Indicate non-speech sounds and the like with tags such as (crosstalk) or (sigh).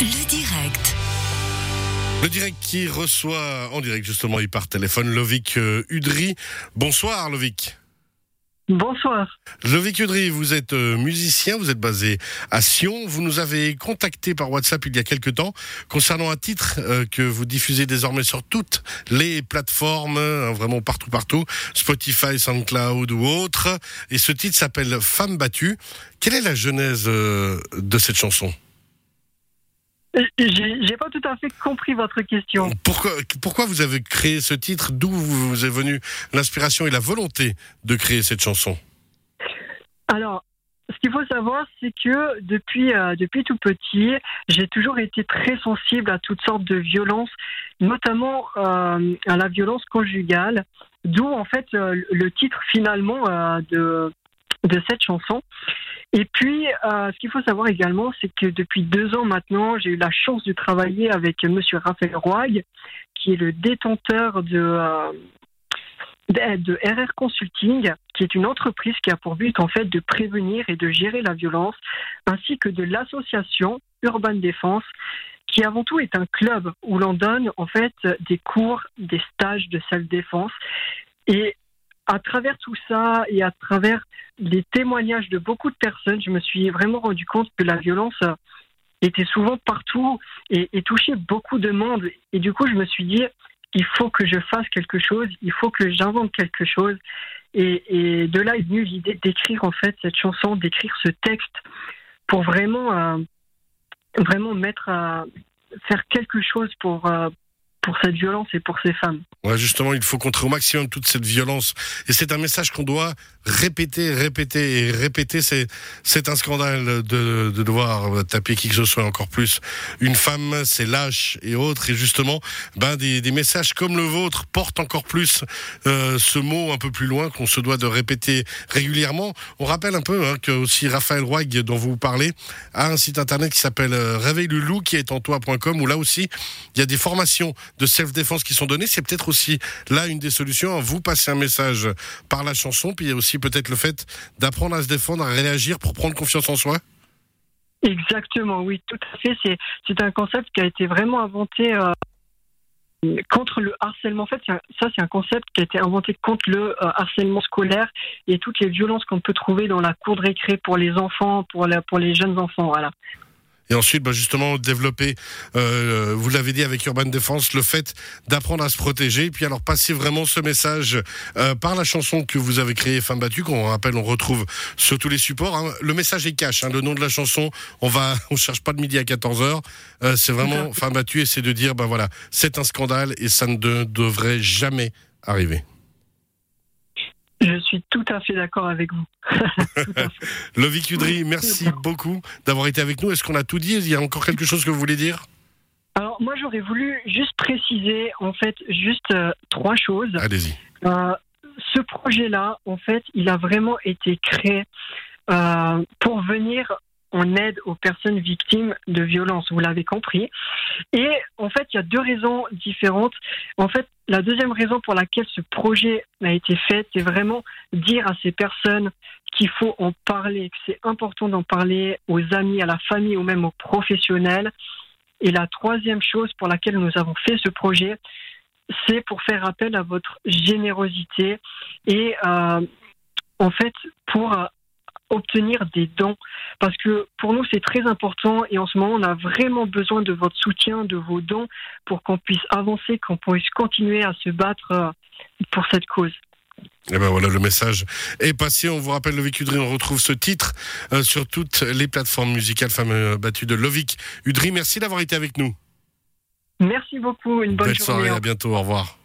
Le direct. Le direct qui reçoit en direct justement, il par téléphone Lovic euh, Udry. Bonsoir Lovic. Bonsoir. Lovic Udry, vous êtes euh, musicien, vous êtes basé à Sion. Vous nous avez contacté par WhatsApp il y a quelques temps concernant un titre euh, que vous diffusez désormais sur toutes les plateformes, hein, vraiment partout, partout, Spotify, SoundCloud ou autres. Et ce titre s'appelle Femme battue. Quelle est la genèse de cette chanson? J'ai pas tout à fait compris votre question. pourquoi, pourquoi vous avez créé ce titre? D'où vous est venue l'inspiration et la volonté de créer cette chanson? Alors, ce qu'il faut savoir, c'est que depuis, euh, depuis tout petit, j'ai toujours été très sensible à toutes sortes de violences, notamment euh, à la violence conjugale, d'où en fait euh, le titre finalement de, de cette chanson. Et puis, euh, ce qu'il faut savoir également, c'est que depuis deux ans maintenant, j'ai eu la chance de travailler avec Monsieur Raphaël Roy, qui est le détenteur de, euh, de RR Consulting, qui est une entreprise qui a pour but en fait de prévenir et de gérer la violence, ainsi que de l'association Urban Défense, qui avant tout est un club où l'on donne en fait des cours, des stages de self-défense. Et à travers tout ça et à travers les témoignages de beaucoup de personnes, je me suis vraiment rendu compte que la violence était souvent partout et, touchait beaucoup de monde. Et du coup, je me suis dit, il faut que je fasse quelque chose, il faut que j'invente quelque chose. Et, et de là est venue l'idée d'écrire en fait cette chanson, d'écrire ce texte pour vraiment, euh, vraiment mettre à faire quelque chose pour, euh, pour cette violence et pour ces femmes. Ouais, justement, il faut contrer au maximum toute cette violence. Et c'est un message qu'on doit répéter, répéter et répéter. C'est, un scandale de, de devoir taper qui que ce soit encore plus. Une femme, c'est lâche et autres. Et justement, ben, des, des messages comme le vôtre portent encore plus euh, ce mot un peu plus loin qu'on se doit de répéter régulièrement. On rappelle un peu hein, que aussi Raphaël Roig, dont vous parlez, a un site internet qui s'appelle euh, Réveille le qui est en toi.com, où là aussi, il y a des formations de self-défense qui sont données. C'est peut-être aussi là une des solutions. Vous passez un message par la chanson, puis il y a aussi peut-être le fait d'apprendre à se défendre, à réagir pour prendre confiance en soi. Exactement, oui, tout à fait. C'est, c'est un concept qui a été vraiment inventé euh, contre le harcèlement. En fait, c'est un- ça, c'est un concept qui a été inventé contre le euh, harcèlement scolaire et toutes les violences qu'on peut trouver dans la cour de récré pour les enfants, pour, pour les jeunes enfants. Voilà. Et ensuite, bah, justement, développer, euh, vous l'avez dit avec Urban Défense, le fait d'apprendre à se protéger. Puis alors, passer vraiment ce message euh, par la chanson que vous avez créée, Femme battue, qu'on rappelle, on retrouve sur tous les supports. hein. Le message est cash, hein, le nom de la chanson, on va, (laughs) on cherche pas de midi à 14h. Euh, c'est vraiment Femme battue et c'est de dire, bah voilà, c'est un scandale et ça ne de- devrait jamais arriver. Suis tout à fait d'accord avec vous. (laughs) Lovic Udry, merci beaucoup d'avoir été avec nous. Est-ce qu'on a tout dit? Il y a encore quelque chose que vous voulez dire? Alors, moi, j'aurais voulu juste préciser, en fait, juste euh, trois choses. Allez-y. Euh, ce projet-là, en fait, il a vraiment été créé euh, pour venir en aide aux personnes victimes de violences, vous l'avez compris. Et en fait, il y a deux raisons différentes. En fait, la deuxième raison pour laquelle ce projet a été fait, c'est vraiment dire à ces personnes qu'il faut en parler, que c'est important d'en parler aux amis, à la famille ou même aux professionnels. Et la troisième chose pour laquelle nous avons fait ce projet, c'est pour faire appel à votre générosité et euh, en fait pour euh, obtenir des dons parce que pour nous c'est très important et en ce moment on a vraiment besoin de votre soutien, de vos dons pour qu'on puisse avancer, qu'on puisse continuer à se battre euh, pour cette cause. Et ben voilà, le message est passé. On vous rappelle Lovic Udry, on retrouve ce titre euh, sur toutes les plateformes musicales Femmes euh, battues de Lovic Udry. Merci d'avoir été avec nous. Merci beaucoup, une bonne Belle journée. soirée, à bientôt, au revoir.